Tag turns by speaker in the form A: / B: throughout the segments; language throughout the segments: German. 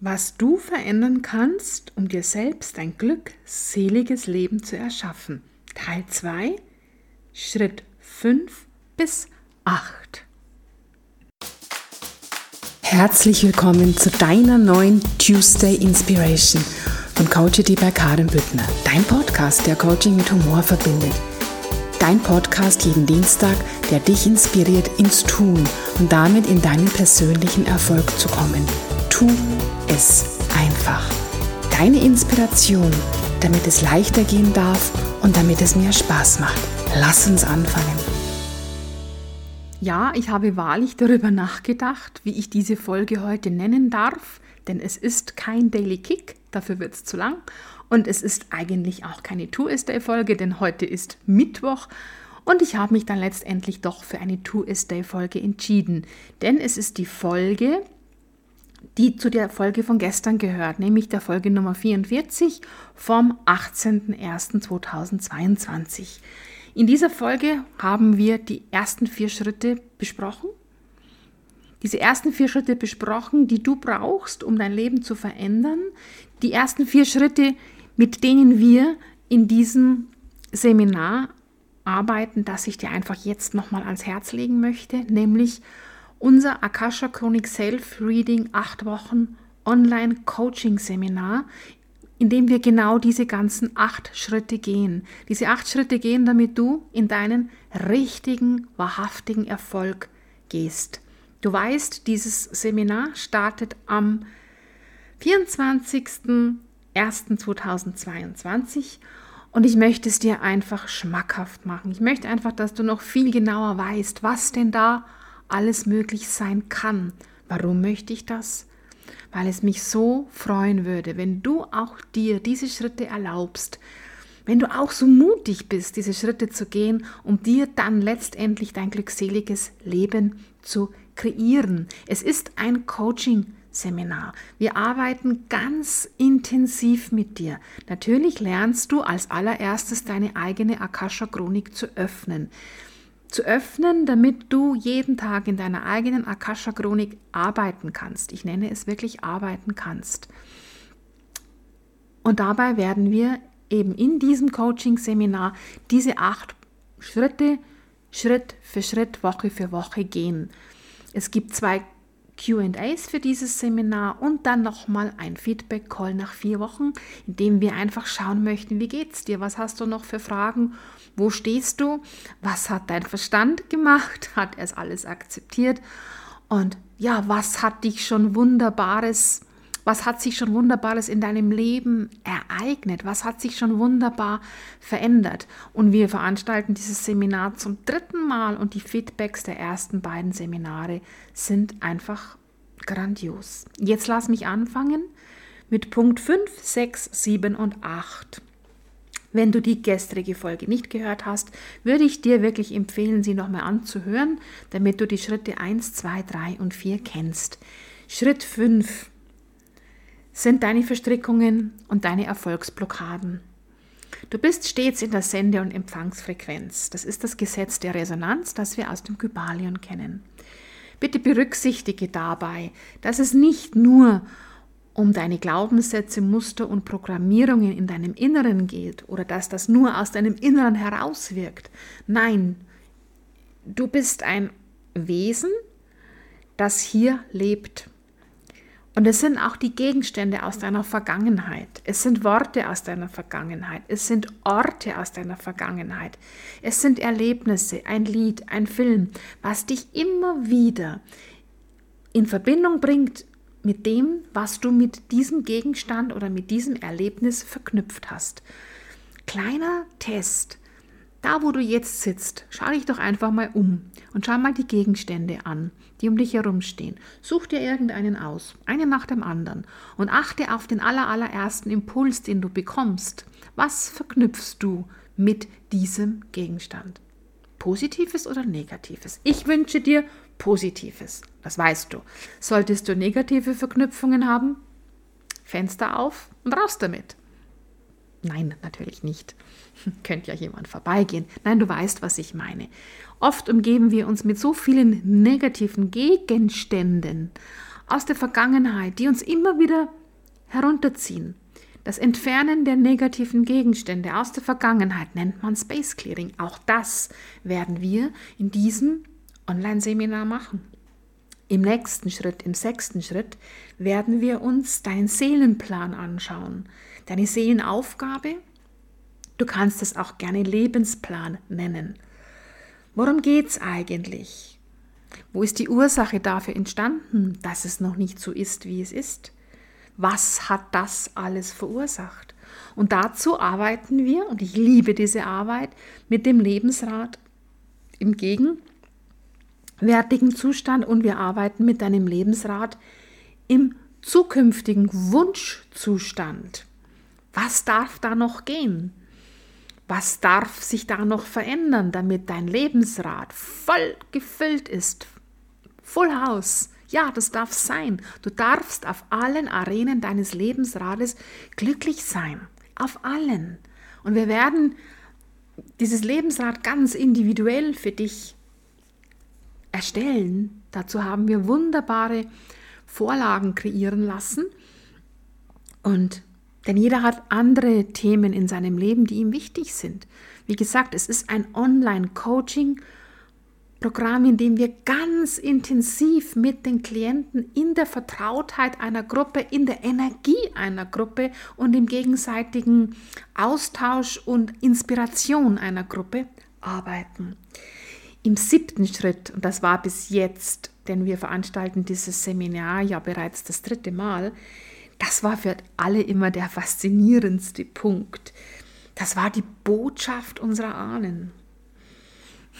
A: was du verändern kannst, um dir selbst ein glückseliges Leben zu erschaffen. Teil 2, Schritt 5 bis 8.
B: Herzlich willkommen zu deiner neuen Tuesday Inspiration von Coachity bei Karin Büttner, dein Podcast, der Coaching mit Humor verbindet. Dein Podcast jeden Dienstag, der dich inspiriert ins Tun und damit in deinen persönlichen Erfolg zu kommen. Tu es einfach. Deine Inspiration, damit es leichter gehen darf und damit es mehr Spaß macht. Lass uns anfangen.
A: Ja, ich habe wahrlich darüber nachgedacht, wie ich diese Folge heute nennen darf, denn es ist kein Daily Kick, dafür wird es zu lang. Und es ist eigentlich auch keine Two-Is-Day-Folge, denn heute ist Mittwoch. Und ich habe mich dann letztendlich doch für eine Two-Is-Day-Folge entschieden. Denn es ist die Folge, die zu der Folge von gestern gehört, nämlich der Folge Nummer 44 vom 18.01.2022. In dieser Folge haben wir die ersten vier Schritte besprochen. Diese ersten vier Schritte besprochen, die du brauchst, um dein Leben zu verändern. Die ersten vier Schritte, mit denen wir in diesem Seminar arbeiten, das ich dir einfach jetzt nochmal ans Herz legen möchte, nämlich unser Akasha Chronik Self Reading 8 Wochen Online Coaching Seminar, in dem wir genau diese ganzen acht Schritte gehen. Diese acht Schritte gehen, damit du in deinen richtigen, wahrhaftigen Erfolg gehst. Du weißt, dieses Seminar startet am 24. 1.2022 und ich möchte es dir einfach schmackhaft machen. Ich möchte einfach, dass du noch viel genauer weißt, was denn da alles möglich sein kann. Warum möchte ich das? Weil es mich so freuen würde, wenn du auch dir diese Schritte erlaubst, wenn du auch so mutig bist, diese Schritte zu gehen, um dir dann letztendlich dein glückseliges Leben zu kreieren. Es ist ein Coaching. Seminar. Wir arbeiten ganz intensiv mit dir. Natürlich lernst du als allererstes deine eigene Akasha Chronik zu öffnen. Zu öffnen, damit du jeden Tag in deiner eigenen Akasha Chronik arbeiten kannst. Ich nenne es wirklich arbeiten kannst. Und dabei werden wir eben in diesem Coaching-Seminar diese acht Schritte Schritt für Schritt, Woche für Woche gehen. Es gibt zwei QAs für dieses Seminar und dann nochmal ein Feedback-Call nach vier Wochen, in dem wir einfach schauen möchten, wie geht's dir? Was hast du noch für Fragen? Wo stehst du? Was hat dein Verstand gemacht? Hat er es alles akzeptiert? Und ja, was hat dich schon Wunderbares was hat sich schon Wunderbares in deinem Leben ereignet? Was hat sich schon wunderbar verändert? Und wir veranstalten dieses Seminar zum dritten Mal und die Feedbacks der ersten beiden Seminare sind einfach grandios. Jetzt lass mich anfangen mit Punkt 5, 6, 7 und 8. Wenn du die gestrige Folge nicht gehört hast, würde ich dir wirklich empfehlen, sie nochmal anzuhören, damit du die Schritte 1, 2, 3 und 4 kennst. Schritt 5 sind deine Verstrickungen und deine Erfolgsblockaden. Du bist stets in der Sende- und Empfangsfrequenz. Das ist das Gesetz der Resonanz, das wir aus dem Kybalion kennen. Bitte berücksichtige dabei, dass es nicht nur um deine Glaubenssätze, Muster und Programmierungen in deinem Inneren geht oder dass das nur aus deinem Inneren herauswirkt. Nein, du bist ein Wesen, das hier lebt. Und es sind auch die Gegenstände aus deiner Vergangenheit. Es sind Worte aus deiner Vergangenheit. Es sind Orte aus deiner Vergangenheit. Es sind Erlebnisse, ein Lied, ein Film, was dich immer wieder in Verbindung bringt mit dem, was du mit diesem Gegenstand oder mit diesem Erlebnis verknüpft hast. Kleiner Test. Da, wo du jetzt sitzt, schau dich doch einfach mal um und schau mal die Gegenstände an, die um dich herumstehen. Such dir irgendeinen aus, einen nach dem anderen und achte auf den allerallerersten Impuls, den du bekommst. Was verknüpfst du mit diesem Gegenstand? Positives oder Negatives? Ich wünsche dir Positives, das weißt du. Solltest du negative Verknüpfungen haben, Fenster auf und raus damit. Nein, natürlich nicht. Könnte ja jemand vorbeigehen. Nein, du weißt, was ich meine. Oft umgeben wir uns mit so vielen negativen Gegenständen aus der Vergangenheit, die uns immer wieder herunterziehen. Das Entfernen der negativen Gegenstände aus der Vergangenheit nennt man Space Clearing. Auch das werden wir in diesem Online-Seminar machen. Im nächsten Schritt, im sechsten Schritt, werden wir uns deinen Seelenplan anschauen, deine Seelenaufgabe. Du kannst es auch gerne Lebensplan nennen. Worum geht es eigentlich? Wo ist die Ursache dafür entstanden, dass es noch nicht so ist, wie es ist? Was hat das alles verursacht? Und dazu arbeiten wir, und ich liebe diese Arbeit, mit dem Lebensrat im gegenwärtigen Zustand und wir arbeiten mit deinem Lebensrat im zukünftigen Wunschzustand. Was darf da noch gehen? Was darf sich da noch verändern, damit dein Lebensrad voll gefüllt ist? Full House. Ja, das darf sein. Du darfst auf allen Arenen deines Lebensrades glücklich sein. Auf allen. Und wir werden dieses Lebensrad ganz individuell für dich erstellen. Dazu haben wir wunderbare Vorlagen kreieren lassen. Und denn jeder hat andere Themen in seinem Leben, die ihm wichtig sind. Wie gesagt, es ist ein Online-Coaching-Programm, in dem wir ganz intensiv mit den Klienten in der Vertrautheit einer Gruppe, in der Energie einer Gruppe und im gegenseitigen Austausch und Inspiration einer Gruppe arbeiten. Im siebten Schritt, und das war bis jetzt, denn wir veranstalten dieses Seminar ja bereits das dritte Mal, das war für alle immer der faszinierendste Punkt. Das war die Botschaft unserer Ahnen.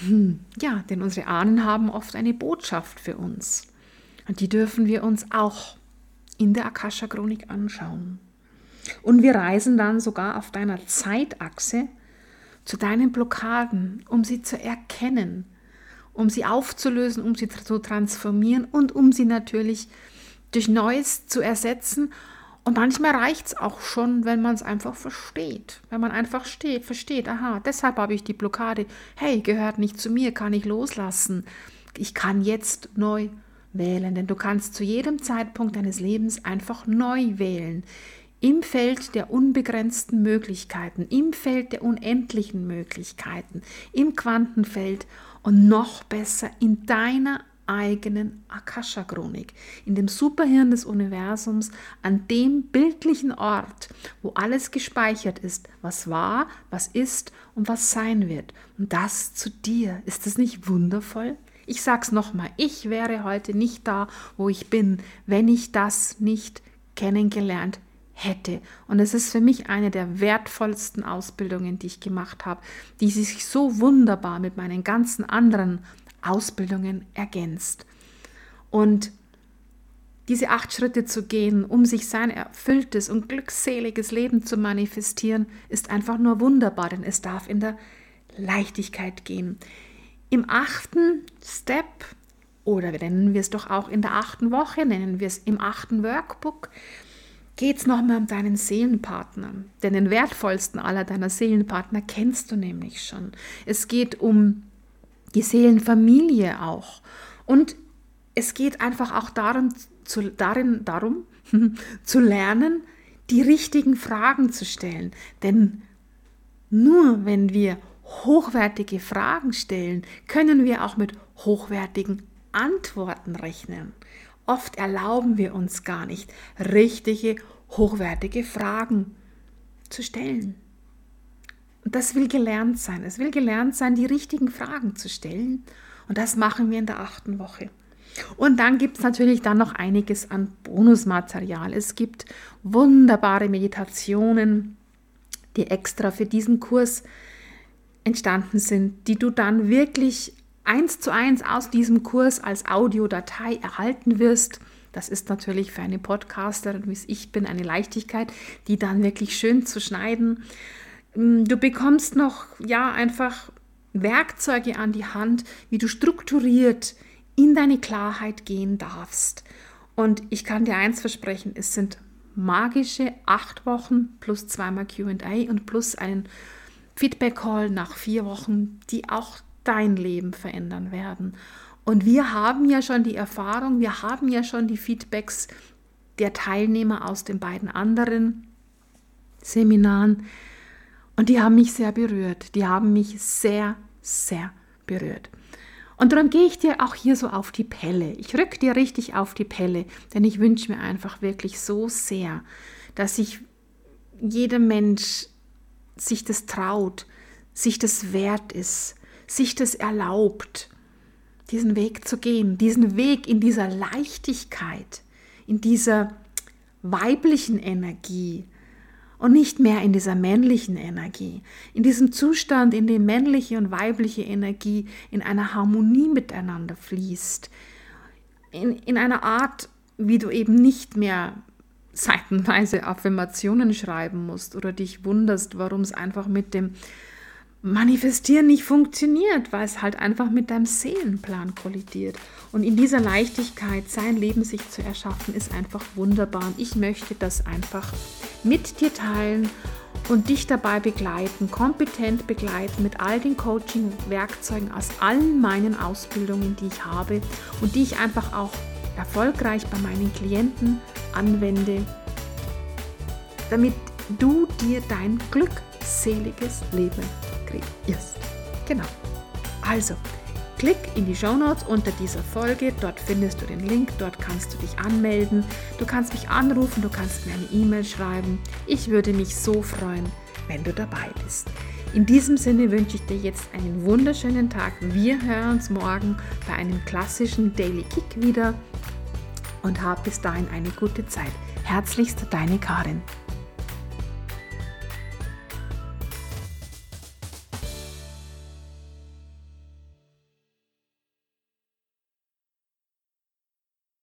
A: Hm, ja, denn unsere Ahnen haben oft eine Botschaft für uns. Und die dürfen wir uns auch in der Akasha-Chronik anschauen. Und wir reisen dann sogar auf deiner Zeitachse zu deinen Blockaden, um sie zu erkennen, um sie aufzulösen, um sie zu transformieren und um sie natürlich durch Neues zu ersetzen und manchmal reicht es auch schon, wenn man es einfach versteht. Wenn man einfach steht, versteht, aha, deshalb habe ich die Blockade. Hey, gehört nicht zu mir, kann ich loslassen. Ich kann jetzt neu wählen, denn du kannst zu jedem Zeitpunkt deines Lebens einfach neu wählen. Im Feld der unbegrenzten Möglichkeiten, im Feld der unendlichen Möglichkeiten, im Quantenfeld und noch besser in deiner eigenen Akasha-Chronik, in dem Superhirn des Universums, an dem bildlichen Ort, wo alles gespeichert ist, was war, was ist und was sein wird. Und das zu dir. Ist das nicht wundervoll? Ich sag's nochmal, ich wäre heute nicht da, wo ich bin, wenn ich das nicht kennengelernt hätte. Und es ist für mich eine der wertvollsten Ausbildungen, die ich gemacht habe, die sich so wunderbar mit meinen ganzen anderen Ausbildungen ergänzt. Und diese acht Schritte zu gehen, um sich sein erfülltes und glückseliges Leben zu manifestieren, ist einfach nur wunderbar, denn es darf in der Leichtigkeit gehen. Im achten Step, oder nennen wir es doch auch in der achten Woche, nennen wir es im achten Workbook, geht es nochmal um deinen Seelenpartner. Denn den wertvollsten aller deiner Seelenpartner kennst du nämlich schon. Es geht um die Seelenfamilie auch. Und es geht einfach auch darum, zu, darin, darum zu lernen, die richtigen Fragen zu stellen. Denn nur wenn wir hochwertige Fragen stellen, können wir auch mit hochwertigen Antworten rechnen. Oft erlauben wir uns gar nicht, richtige, hochwertige Fragen zu stellen. Und das will gelernt sein. Es will gelernt sein, die richtigen Fragen zu stellen. Und das machen wir in der achten Woche. Und dann gibt es natürlich dann noch einiges an Bonusmaterial. Es gibt wunderbare Meditationen, die extra für diesen Kurs entstanden sind, die du dann wirklich eins zu eins aus diesem Kurs als Audiodatei erhalten wirst. Das ist natürlich für eine Podcasterin, wie ich bin, eine Leichtigkeit, die dann wirklich schön zu schneiden du bekommst noch, ja, einfach Werkzeuge an die Hand, wie du strukturiert in deine Klarheit gehen darfst. Und ich kann dir eins versprechen, es sind magische acht Wochen plus zweimal QA und plus einen Feedback-Call nach vier Wochen, die auch dein Leben verändern werden. Und wir haben ja schon die Erfahrung, wir haben ja schon die Feedbacks der Teilnehmer aus den beiden anderen Seminaren. Und die haben mich sehr berührt. Die haben mich sehr, sehr berührt. Und darum gehe ich dir auch hier so auf die Pelle. Ich rück dir richtig auf die Pelle, denn ich wünsche mir einfach wirklich so sehr, dass sich jeder Mensch sich das traut, sich das wert ist, sich das erlaubt, diesen Weg zu gehen, diesen Weg in dieser Leichtigkeit, in dieser weiblichen Energie und nicht mehr in dieser männlichen Energie, in diesem Zustand, in dem männliche und weibliche Energie in einer Harmonie miteinander fließt, in, in einer Art, wie du eben nicht mehr seitenweise Affirmationen schreiben musst oder dich wunderst, warum es einfach mit dem Manifestieren nicht funktioniert, weil es halt einfach mit deinem Seelenplan kollidiert. Und in dieser Leichtigkeit sein Leben sich zu erschaffen, ist einfach wunderbar. Und ich möchte das einfach mit dir teilen und dich dabei begleiten, kompetent begleiten mit all den Coaching-Werkzeugen aus allen meinen Ausbildungen, die ich habe und die ich einfach auch erfolgreich bei meinen Klienten anwende, damit du dir dein glückseliges Leben kreierst. Genau. Also, klick in die Show Notes unter dieser Folge. Dort findest du den Link. Dort kannst du dich anmelden. Du kannst mich anrufen. Du kannst mir eine E-Mail schreiben. Ich würde mich so freuen, wenn du dabei bist. In diesem Sinne wünsche ich dir jetzt einen wunderschönen Tag. Wir hören uns morgen bei einem klassischen Daily Kick wieder und hab bis dahin eine gute Zeit. Herzlichst deine Karin.